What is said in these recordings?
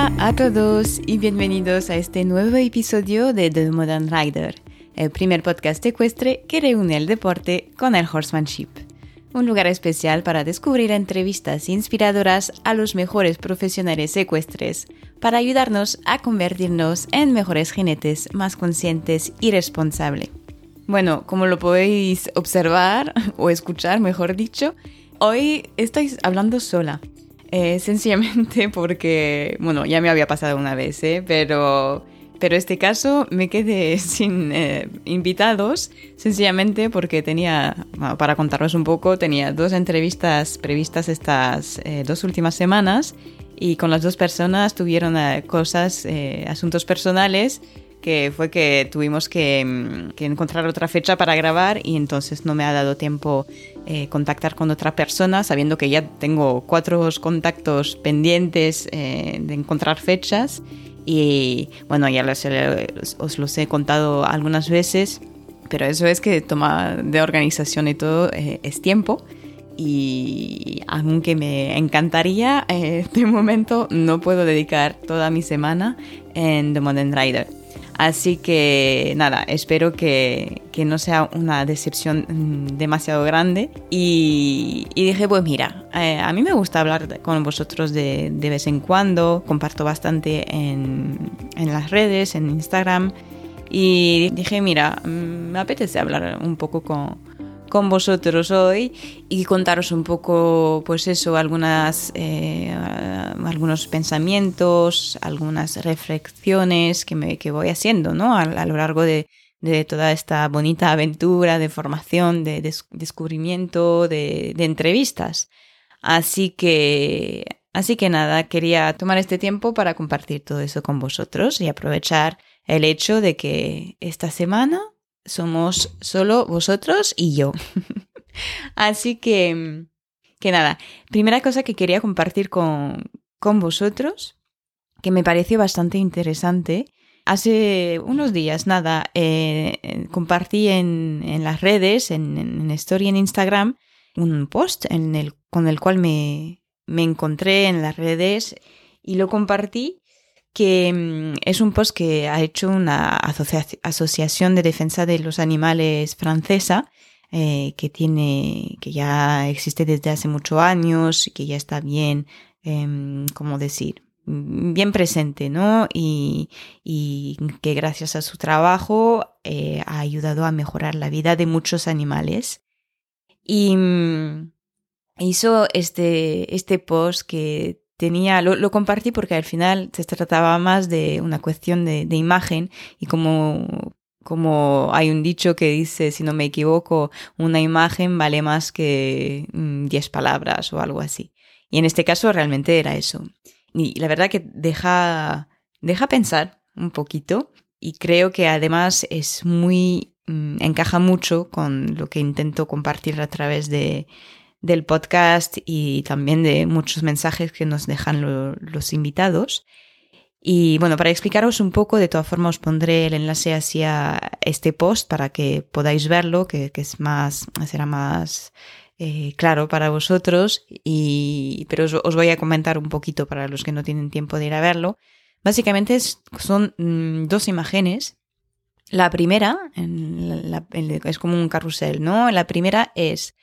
Hola a todos y bienvenidos a este nuevo episodio de The Modern Rider, el primer podcast ecuestre que reúne el deporte con el horsemanship. Un lugar especial para descubrir entrevistas inspiradoras a los mejores profesionales ecuestres, para ayudarnos a convertirnos en mejores jinetes más conscientes y responsables. Bueno, como lo podéis observar o escuchar, mejor dicho, hoy estoy hablando sola. Eh, sencillamente porque, bueno, ya me había pasado una vez, ¿eh? pero, pero este caso me quedé sin eh, invitados, sencillamente porque tenía, para contaros un poco, tenía dos entrevistas previstas estas dos últimas semanas y con las dos personas tuvieron cosas, asuntos personales que fue que tuvimos que, mm, que, encontrar otra fecha para grabar y entonces no me ha dado tiempo eh, contactar con otra persona, sabiendo que ya tengo cuatro contactos pendientes eh, de encontrar fechas y bueno, ya os los he contado algunas veces, pero eso es que toma de organización y todo eh, es tiempo y aunque me encantaría, de momento no puedo dedicar toda mi semana en The Modern Rider. Así que nada, espero que, no sea una decepción mm, demasiado grande. Y, dije, pues mira, eh, a mí me gusta hablar con vosotros de, vez en cuando, comparto bastante en, en las redes, en Instagram. Y dije, mira, mm, me apetece hablar un poco con, con vosotros hoy y contaros un poco, pues eso, algunas, eh, algunos pensamientos, algunas reflexiones que, me, que voy haciendo, ¿no? A, lo largo de, de, toda esta bonita aventura de formación, de, descubrimiento, de, de entrevistas. Así que, así que nada, quería tomar este tiempo para compartir todo eso con vosotros y aprovechar el hecho de que esta semana somos solo vosotros y yo. Así que, que nada, primera cosa que quería compartir con, con vosotros, que me pareció bastante interesante. Hace unos días, nada, eh, compartí en, en, las redes, en, en Story en Instagram, un post en el, con el cual me, me encontré en las redes y lo compartí que mm, es un post que ha hecho una asociación de defensa de los animales francesa, eh, que tiene, que ya existe desde hace muchos años y que ya está bien, eh, ¿cómo decir? bien presente, ¿no? Y, y, que gracias a su trabajo eh, ha ayudado a mejorar la vida de muchos animales. Y mm, hizo este, este post que tenía, lo, compartí porque al final se trataba más de una cuestión de, imagen y como, como hay un dicho que dice, si no me equivoco, una imagen vale más que 10 mm, palabras o algo así. Y en este caso realmente era eso. Y la verdad que deja, deja pensar un poquito y creo que además es muy, mm, encaja mucho con lo que intento compartir a través de, del podcast y también de muchos mensajes que nos dejan los invitados. Y bueno, para explicaros un poco, de todas formas os pondré el enlace hacia este post para que podáis verlo, que, es más, será más eh, claro para vosotros. Y, pero os, voy a comentar un poquito para los que no tienen tiempo de ir a verlo. Básicamente son mm, dos imágenes. La primera es como un carrusel, ¿no? La primera es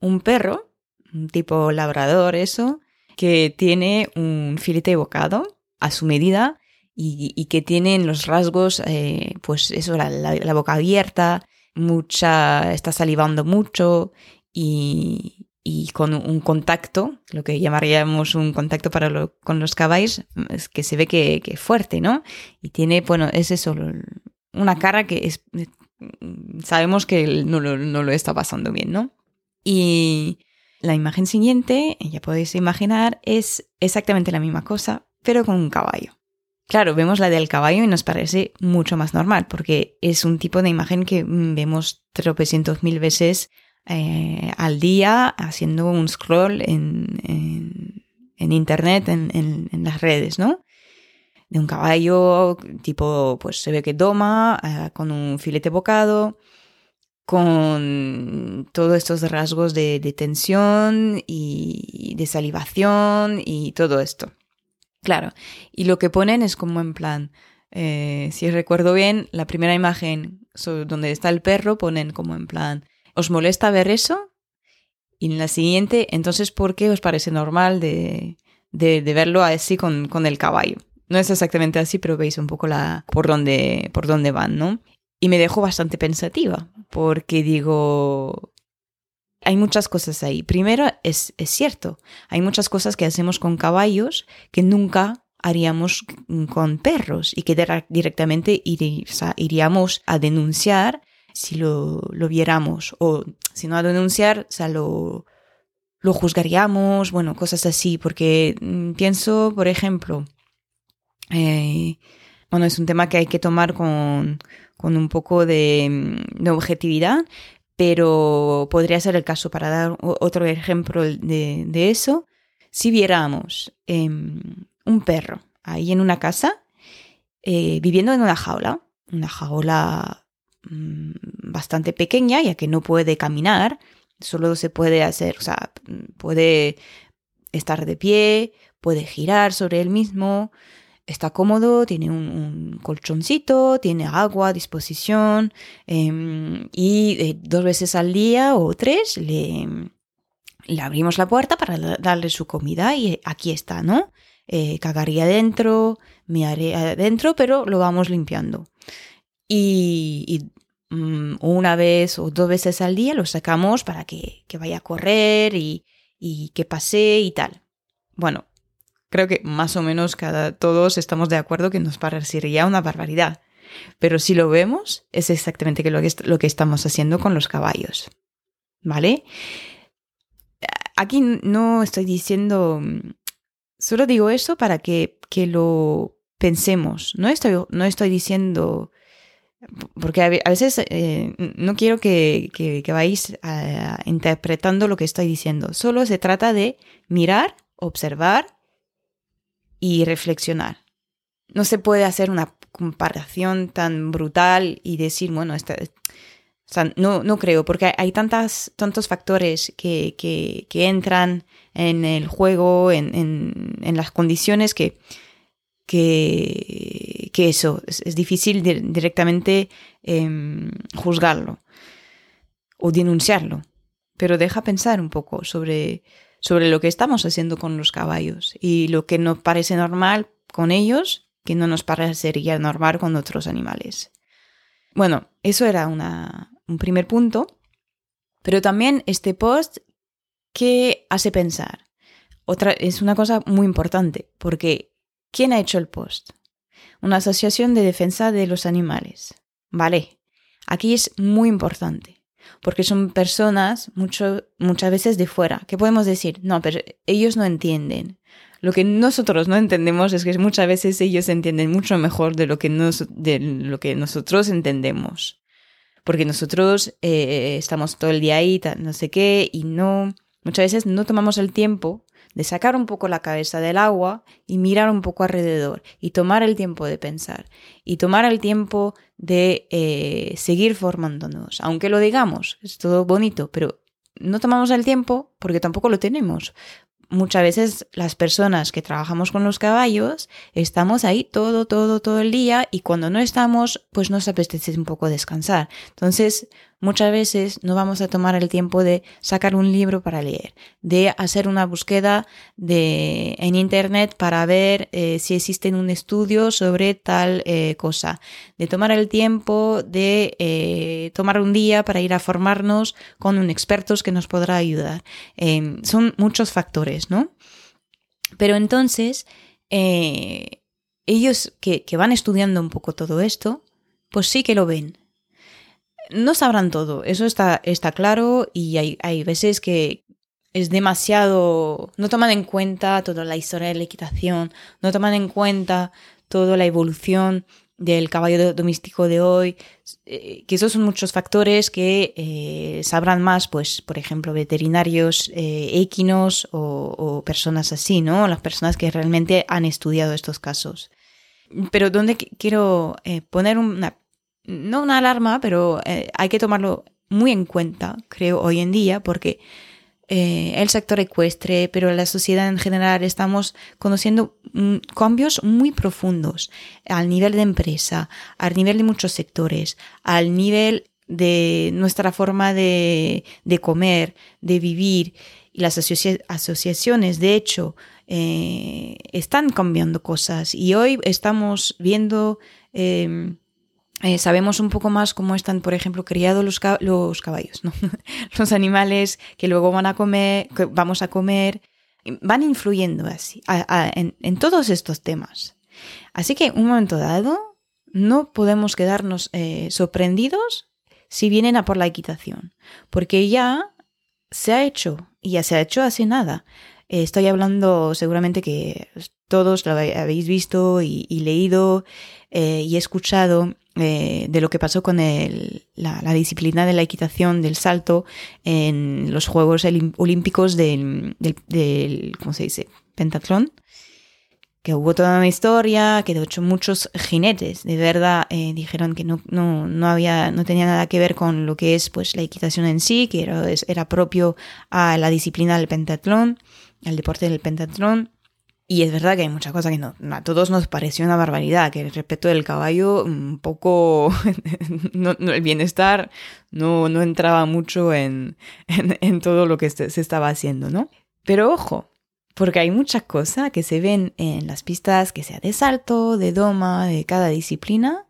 un perro, un tipo labrador eso, que tiene un filete de bocado a su medida y, que tiene los rasgos, eh, pues eso, la, boca abierta, mucha, está salivando mucho y, con un contacto, lo que llamaríamos un contacto para con los caballos, que se ve que, es fuerte, ¿no? Y tiene, bueno, es eso, una cara que es, sabemos que no, no lo está pasando bien, ¿no? Y la imagen siguiente, ya podéis imaginar, es exactamente la misma cosa, pero con un caballo. Claro, vemos la del caballo y nos parece mucho más normal, porque es un tipo de imagen que vemos tropecientos mil veces eh, al día haciendo un scroll en, en, internet, en, en, las redes, ¿no? De un caballo tipo, pues se ve que toma, eh, con un filete bocado, con todos estos rasgos de, tensión y de salivación y todo esto. Claro, y lo que ponen es como en plan, eh, si recuerdo bien, la primera imagen donde está el perro ponen como en plan, ¿os molesta ver eso? Y en la siguiente, entonces, ¿por qué os parece normal de, de, verlo así con, con, el caballo? No es exactamente así, pero veis un poco la, por, dónde, por dónde van, ¿no? Y me dejo bastante pensativa, porque digo, hay muchas cosas ahí. Primero, es, es cierto, hay muchas cosas que hacemos con caballos que nunca haríamos con perros y que directamente iríamos a denunciar si lo, lo, viéramos o si no a denunciar, o sea, lo, lo juzgaríamos, bueno, cosas así, porque mm, pienso, por ejemplo, eh, bueno, es un tema que hay que tomar con, con un poco de, mm, de, objetividad, pero podría ser el caso para dar otro ejemplo de, eso. Si viéramos eh, un perro ahí en una casa, eh, viviendo en una jaula, una jaula mmm, bastante pequeña, ya que no puede caminar, solo se puede hacer, o sea, puede estar de pie, puede girar sobre él mismo, está cómodo, tiene un, colchoncito, tiene agua a disposición eh, y eh, dos veces al día o tres le, abrimos la puerta para darle su comida y aquí está, ¿no? eh, cagaría dentro, me haré adentro, pero lo vamos limpiando. Y, y mm, una vez o dos veces al día lo sacamos para que, que vaya a correr y, y, que pase y tal. Bueno, creo que más o menos cada, todos estamos de acuerdo que nos parecería una barbaridad. Pero si lo vemos, es exactamente lo que, lo que estamos haciendo con los caballos. ¿Vale? Aquí no estoy diciendo Solo digo eso para que, que lo pensemos. No estoy, no estoy diciendo, porque a veces eh, no quiero que, que, que vais interpretando lo que estoy diciendo. Solo se trata de mirar, observar y reflexionar. No se puede hacer una comparación tan brutal y decir, bueno, esta, no, no creo, porque hay tantas, tantos factores que, que, que entran en el juego, en, en, en las condiciones que, que, que eso, es, difícil directamente eh, juzgarlo o denunciarlo. Pero deja pensar un poco sobre, sobre lo que estamos haciendo con los caballos y lo que nos parece normal con ellos, que no nos parecería normal con otros animales. Bueno, eso era un primer punto, pero también este post que hace pensar. Otra, es una cosa muy importante, porque ¿quién ha hecho el post? Una asociación de defensa de los animales. Vale, aquí es muy importante, porque son personas mucho, muchas veces de fuera, que podemos decir, no, pero ellos no entienden. Lo que nosotros no entendemos es que muchas veces ellos entienden mucho mejor de lo que, nos, de lo que nosotros entendemos. Porque nosotros eh, estamos todo el día ahí, no sé qué, y no, muchas veces no tomamos el tiempo de sacar un poco la cabeza del agua y mirar un poco alrededor y tomar el tiempo de pensar y tomar el tiempo de eh, seguir formándonos. Aunque lo digamos, es todo bonito, pero no tomamos el tiempo porque tampoco lo tenemos muchas veces las personas que trabajamos con los caballos estamos ahí todo, todo, todo el día y cuando no estamos, pues nos apetece un poco descansar. Entonces, muchas veces no vamos a tomar el tiempo de sacar un libro para leer, de hacer una búsqueda de, en Internet para ver eh, si existe un estudio sobre tal eh, cosa, de tomar el tiempo de eh, tomar un día para ir a formarnos con un experto que nos podrá ayudar. Son muchos factores, ¿no? Pero entonces, ellos que van estudiando un poco todo esto, pues sí que lo ven, no sabrán todo, eso está, está claro y hay, hay veces que es demasiado, no toman en cuenta toda la historia de la equitación, no toman en cuenta toda la evolución del caballo doméstico de hoy, eh, que esos son muchos factores que eh, sabrán más, pues, por ejemplo, veterinarios eh, equinos o, personas así, ¿no? Las personas que realmente han estudiado estos casos. Pero donde quiero poner una no una alarma, pero eh, hay que tomarlo muy en cuenta, creo, hoy en día, porque eh, el sector ecuestre, pero la sociedad en general estamos conociendo mm, cambios muy profundos al nivel de empresa, al nivel de muchos sectores, al nivel de nuestra forma de, comer, de vivir. Y las asociaciones, de hecho, eh, están cambiando cosas. Y hoy estamos viendo em, eh, sabemos un poco más cómo están, por ejemplo, criados los, los caballos, ¿no? los animales que luego van a comer, que vamos a comer, van influyendo así en, todos estos temas. Así que en un momento dado no podemos quedarnos eh, sorprendidos si vienen a por la equitación, porque ya se ha hecho, y ya se ha hecho hace nada. Eh, estoy hablando seguramente que todos lo habéis visto y, leído y escuchado eh, de lo que pasó con la, disciplina de la equitación del salto en los Juegos Olímpicos del, ¿cómo se dice? Pentatlón, que hubo toda una historia, que de hecho muchos jinetes de verdad eh, dijeron que no, no, había, no tenía nada que ver con lo que es pues la equitación en sí, que era, era propio a la disciplina del pentatlón, al deporte del pentatlón. Y es verdad que hay muchas cosas que no, a todos nos pareció una barbaridad, que el respeto del caballo un poco, el bienestar no, no entraba mucho en, en, todo lo que se, estaba haciendo, ¿no? Pero ojo, porque hay muchas cosas que se ven en las pistas, que sea de salto, de doma, de cada disciplina,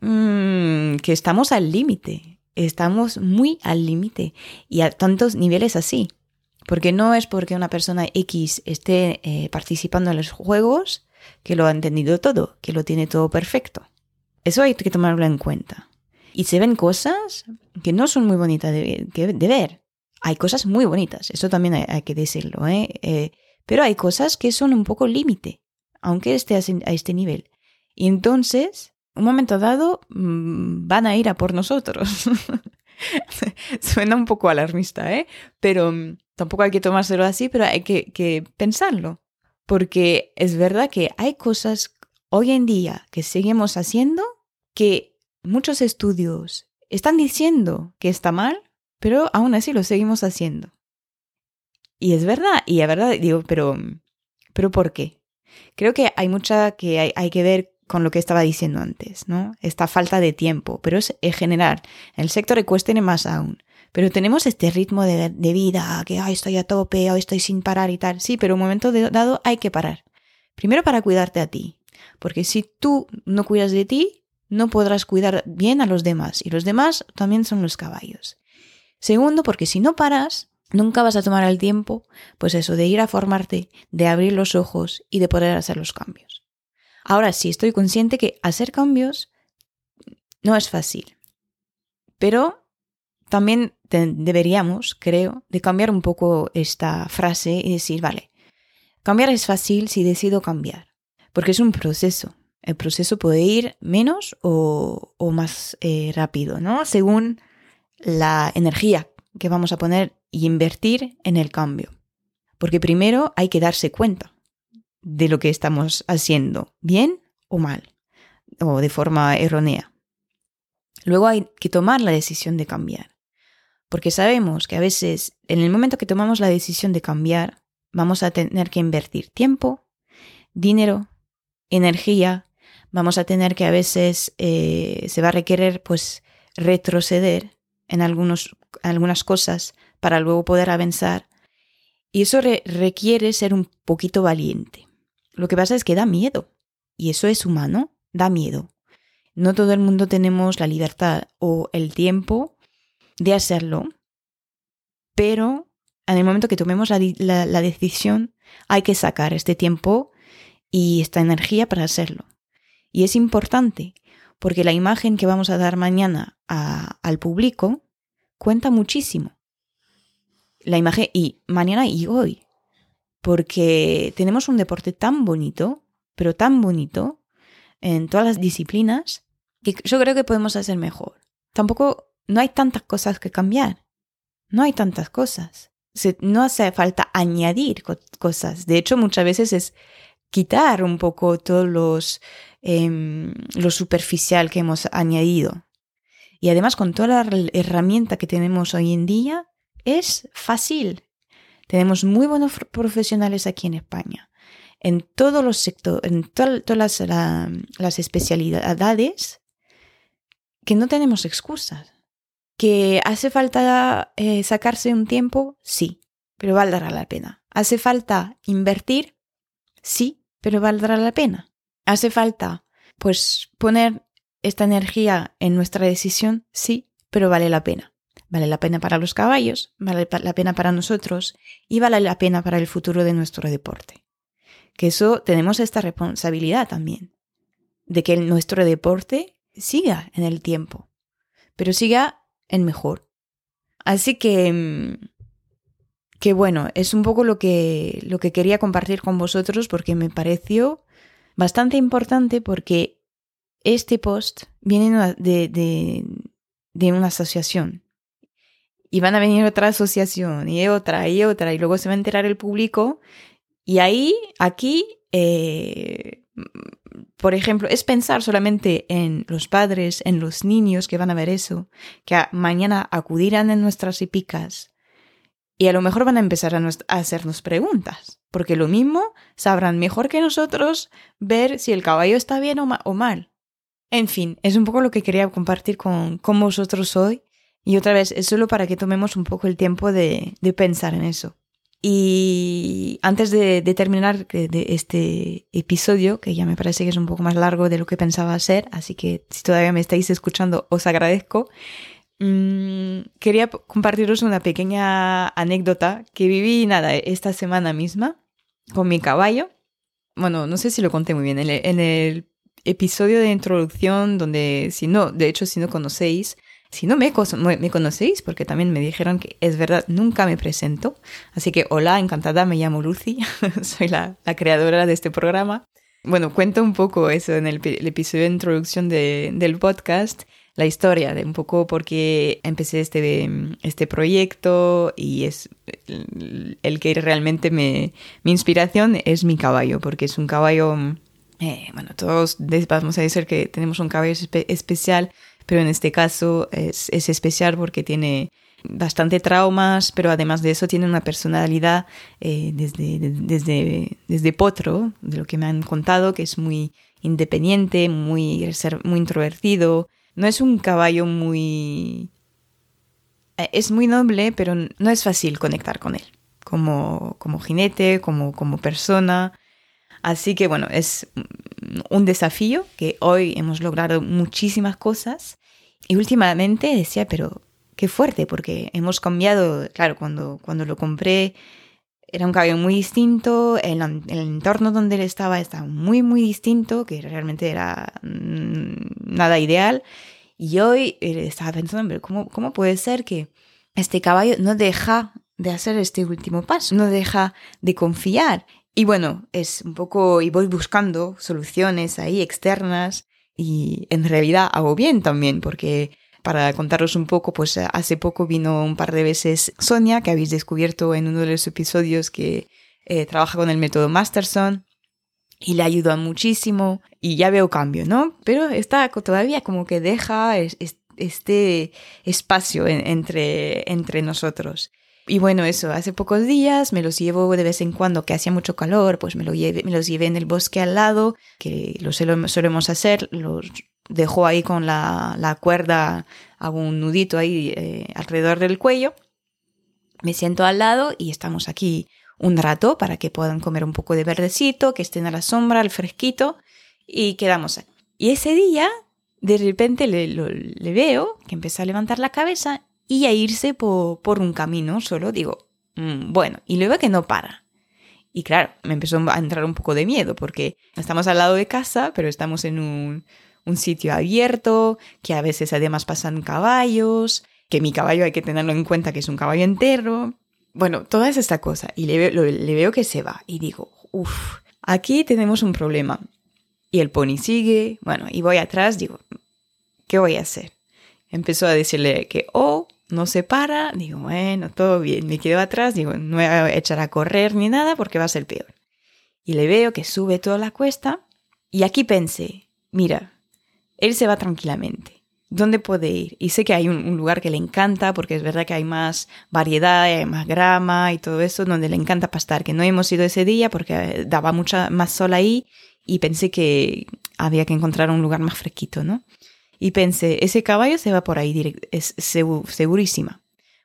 mm, que estamos al límite, estamos muy al límite y a tantos niveles así. Porque no es porque una persona X esté eh, participando en los juegos que lo ha entendido todo, que lo tiene todo perfecto. Eso hay que tomarlo en cuenta. Y se ven cosas que no son muy bonitas de, ver. Hay cosas muy bonitas, eso también hay, que decirlo. ¿eh? ¿eh? pero hay cosas que son un poco límite, aunque esté a este nivel. Y entonces, un momento dado, mm, van a ir a por nosotros. Suena un poco alarmista, ¿eh? Pero mm, tampoco hay que tomárselo así, pero hay que, pensarlo. Porque es verdad que hay cosas hoy en día que seguimos haciendo que muchos estudios están diciendo que está mal, pero aún así lo seguimos haciendo. Y es verdad, y es verdad, digo, pero, pero ¿por qué? Creo que hay mucha que hay, hay que ver con lo que estaba diciendo antes, ¿no? Esta falta de tiempo, pero es en general. En el sector ecuestre más aún. Pero tenemos este ritmo de, vida, que Ay, estoy a tope, hoy estoy sin parar y tal. Sí, pero un momento dado hay que parar. Primero para cuidarte a ti, porque si tú no cuidas de ti, no podrás cuidar bien a los demás, y los demás también son los caballos. Segundo, porque si no paras, nunca vas a tomar el tiempo, pues eso, de ir a formarte, de abrir los ojos y de poder hacer los cambios. Ahora sí, estoy consciente que hacer cambios no es fácil, pero también deberíamos, creo, de cambiar un poco esta frase y decir, vale, cambiar es fácil si decido cambiar, porque es un proceso. El proceso puede ir menos o, más eh, rápido, ¿no? Según la energía que vamos a poner y invertir en el cambio. Porque primero hay que darse cuenta de lo que estamos haciendo, bien o mal, o de forma errónea. Luego hay que tomar la decisión de cambiar. Porque sabemos que a veces, en el momento que tomamos la decisión de cambiar, vamos a tener que invertir tiempo, dinero, energía, vamos a tener que a veces eh, se va a requerir pues retroceder en algunos, algunas cosas para luego poder avanzar. Y eso requiere ser un poquito valiente. Lo que pasa es que da miedo. Y eso es humano, da miedo. No todo el mundo tenemos la libertad o el tiempo de hacerlo, pero en el momento que tomemos la, decisión hay que sacar este tiempo y esta energía para hacerlo. Y es importante porque la imagen que vamos a dar mañana al público cuenta muchísimo. La imagen y mañana y hoy. Porque tenemos un deporte tan bonito, pero tan bonito, en todas las disciplinas, que yo creo que podemos hacer mejor. Tampoco no hay tantas cosas que cambiar. No hay tantas cosas. no hace falta añadir cosas. De hecho, muchas veces es quitar un poco todo los, em, lo superficial que hemos añadido. Y además, con toda la herramienta que tenemos hoy en día, es fácil. Tenemos muy buenos profesionales aquí en España. En todos los sectores, en todas las, especialidades, que no tenemos excusas. ¿Que hace falta eh, sacarse un tiempo? Sí, pero valdrá la pena. ¿Hace falta invertir? Sí, pero valdrá la pena. ¿Hace falta, pues, poner esta energía en nuestra decisión? Sí, pero vale la pena. Vale la pena para los caballos, vale la pena para nosotros y vale la pena para el futuro de nuestro deporte. Que eso tenemos esta responsabilidad también, de que nuestro deporte siga en el tiempo, pero siga en mejor. Así que, mm, que bueno, es un poco lo que, lo que quería compartir con vosotros porque me pareció bastante importante porque este post viene de, de, de una asociación. Y van a venir otra asociación y otra y otra y luego se va a enterar el público. Y ahí, aquí, eh, por ejemplo, es pensar solamente en los padres, en los niños que van a ver eso, que mañana acudirán en nuestras hipicas y a lo mejor van a empezar a, hacernos preguntas, porque lo mismo sabrán mejor que nosotros ver si el caballo está bien o, o mal. En fin, es un poco lo que quería compartir con, con vosotros hoy. Y otra vez, es solo para que tomemos un poco el tiempo de, de pensar en eso. Y antes de, de, terminar de este episodio, que ya me parece que es un poco más largo de lo que pensaba ser, así que si todavía me estáis escuchando, os agradezco. Mmm, quería compartiros una pequeña anécdota que viví, nada, esta semana misma con mi caballo. Bueno, no sé si lo conté muy bien. En el, en el episodio de introducción donde, si no, de hecho, si no conocéis, si no me, me, conocéis, porque también me dijeron que es verdad, nunca me presento. Así que hola, encantada, me llamo Lucy, soy la, la, creadora de este programa. Bueno, cuento un poco eso en el, episodio de introducción de, del podcast, la historia de un poco por qué empecé este, este proyecto y es el, el que realmente me, mi inspiración es mi caballo, porque es un caballo eh, bueno, todos vamos a decir que tenemos un caballo especial, pero en este caso es, es, especial porque tiene bastante traumas, pero además de eso tiene una personalidad eh, desde, desde, desde potro, de lo que me han contado, que es muy independiente, muy, muy introvertido. No es un caballo muy... Eh, es muy noble, pero no es fácil conectar con él, como, como jinete, como, como persona. Así que bueno, es un desafío que hoy hemos logrado muchísimas cosas y últimamente decía, pero qué fuerte, porque hemos cambiado, claro, cuando, cuando lo compré era un caballo muy distinto, el, el entorno donde él estaba estaba muy, muy distinto, que realmente era mm, nada ideal. Y hoy eh, estaba pensando, pero ¿cómo, ¿cómo puede ser que este caballo no deja de hacer este último paso, no deja de confiar y bueno, es un poco, y voy buscando soluciones ahí externas y en realidad hago bien también porque para contaros un poco, pues hace poco vino un par de veces Sonia, que habéis descubierto en uno de los episodios que eh, trabaja con el método Masterson y le ayuda muchísimo y ya veo cambio, ¿no? Pero está todavía como que deja este espacio entre, entre nosotros. Y bueno, eso, hace pocos días me los llevo de vez en cuando, que hacía mucho calor, pues me, lo lleve, me los llevé en el bosque al lado, que lo solemos hacer, los dejo ahí con la, la cuerda, hago un nudito ahí eh, alrededor del cuello, me siento al lado y estamos aquí un rato para que puedan comer un poco de verdecito, que estén a la sombra, al fresquito, y quedamos ahí. Y ese día, de repente le, le veo que empieza a levantar la cabeza y a irse por, un camino solo, digo, mm, bueno, y luego que no para. Y claro, me empezó a entrar un poco de miedo porque estamos al lado de casa, pero estamos en un, un sitio abierto, que a veces además pasan caballos, que mi caballo hay que tenerlo en cuenta que es un caballo entero. Bueno, toda esta cosa. Y le, le veo que se va y digo, uff, aquí tenemos un problema. Y el pony sigue, bueno, y voy atrás, digo, ¿qué voy a hacer? Empezó a decirle que, oh, no se para, digo, bueno, todo bien, me quedo atrás, digo, no voy a echar a correr ni nada porque va a ser peor. Y le veo que sube toda la cuesta y aquí pensé, mira, él se va tranquilamente. dónde puede ir. Y sé que hay un, lugar que le encanta porque es verdad que hay más variedad, hay más grama y todo eso donde le encanta pastar, que no hemos ido ese día porque daba mucha más sol ahí y pensé que había que encontrar un lugar más fresquito, ¿no? Y pensé, ese caballo se va por ahí, es segurísima.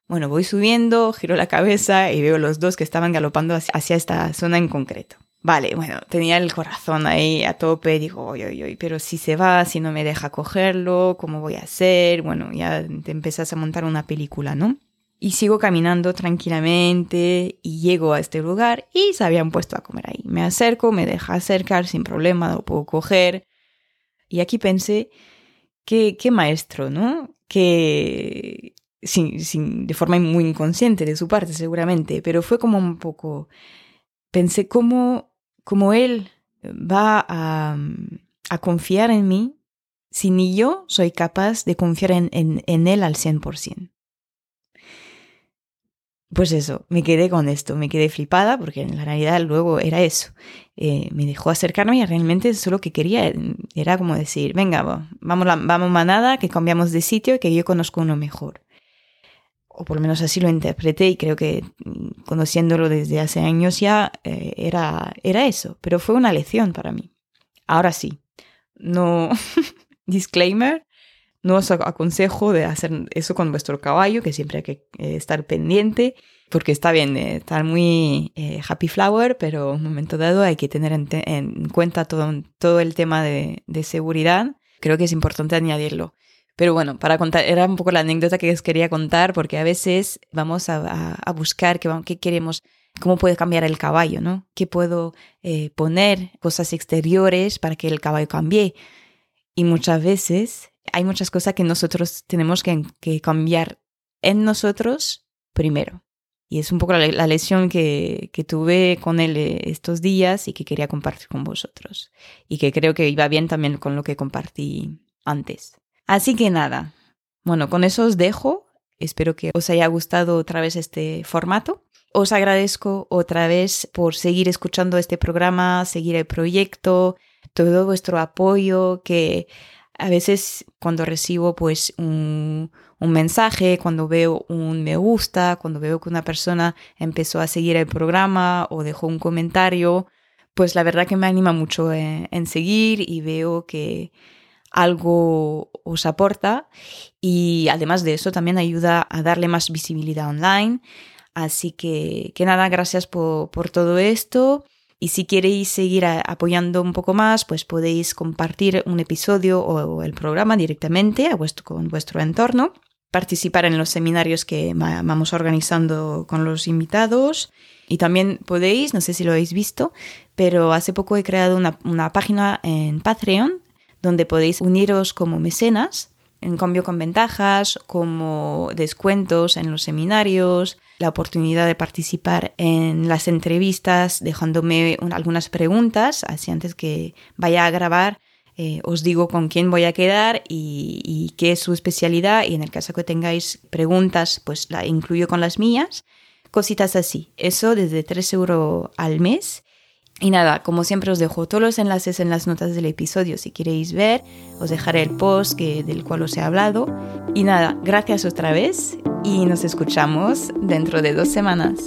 Bueno, voy subiendo, giro la cabeza y veo los dos que estaban galopando hacia esta zona en concreto. Vale, bueno, tenía el corazón ahí a tope, digo, oye, oye, pero si se va, si no me deja cogerlo, ¿cómo voy a hacer? Bueno, ya te empiezas a montar una película, ¿no? Y sigo caminando tranquilamente y llego a este lugar y se habían puesto a comer ahí. Me acerco, me deja acercar sin problema, lo puedo coger. Y aquí pensé, qué, qué maestro, ¿no? Que sin, sin, de forma muy inconsciente de su parte seguramente, pero fue como un poco pensé cómo, cómo él va a, a, confiar en mí si ni yo soy capaz de confiar en, en, en él al 100%. Pues eso, me quedé con esto, me quedé flipada porque en la realidad luego era eso. Eh, me dejó acercarme y realmente eso lo que quería era como decir, venga, vamos, vamos manada, que cambiamos de sitio y que yo conozco uno mejor o por lo menos así lo interpreté y creo que mm, conociéndolo desde hace años ya eh, era, era eso, pero fue una lección para mí. Ahora sí, no, disclaimer, no os aconsejo de hacer eso con vuestro caballo, que siempre hay que eh, estar pendiente, porque está bien eh, estar muy happy flower, pero en un momento dado hay que tener en, cuenta todo, todo el tema de, de seguridad. Creo que es importante añadirlo. Pero bueno, para contar, era un poco la anécdota que os quería contar, porque a veces vamos a, a, buscar qué, qué queremos, cómo puede cambiar el caballo, ¿no? ¿Qué puedo eh, poner cosas exteriores para que el caballo cambie? Y muchas veces hay muchas cosas que nosotros tenemos que, que cambiar en nosotros primero. Y es un poco la, la lección que, que, tuve con él eh, estos días y que quería compartir con vosotros. Y que creo que iba bien también con lo que compartí antes. Así que nada, bueno, con eso os dejo. Espero que os haya gustado otra vez este formato. Os agradezco otra vez por seguir escuchando este programa, seguir el proyecto, todo vuestro apoyo, que a veces cuando recibo pues un, un, mensaje, cuando veo un me gusta, cuando veo que una persona empezó a seguir el programa o dejó un comentario, pues la verdad que me anima mucho en, seguir y veo que, algo os aporta y además de eso también ayuda a darle más visibilidad online. Así que, que nada, gracias por, por todo esto. Y si queréis seguir apoyando un poco más, pues podéis compartir un episodio o el programa directamente a vuestro, con vuestro entorno, participar en los seminarios que vamos organizando con los invitados. Y también podéis, no sé si lo habéis visto, pero hace poco he creado una, una página en Patreon donde podéis uniros como mecenas, en cambio con ventajas como descuentos en los seminarios, la oportunidad de participar en las entrevistas dejándome algunas preguntas, así antes que vaya a grabar eh, os digo con quién voy a quedar y, y, qué es su especialidad y en el caso que tengáis preguntas pues la incluyo con las mías, cositas así. Eso desde 3 euros al mes y nada, como siempre os dejo todos los enlaces en las notas del episodio si queréis ver, os dejaré el post que, del cual os he hablado. Y nada, gracias otra vez y nos escuchamos dentro de dos semanas.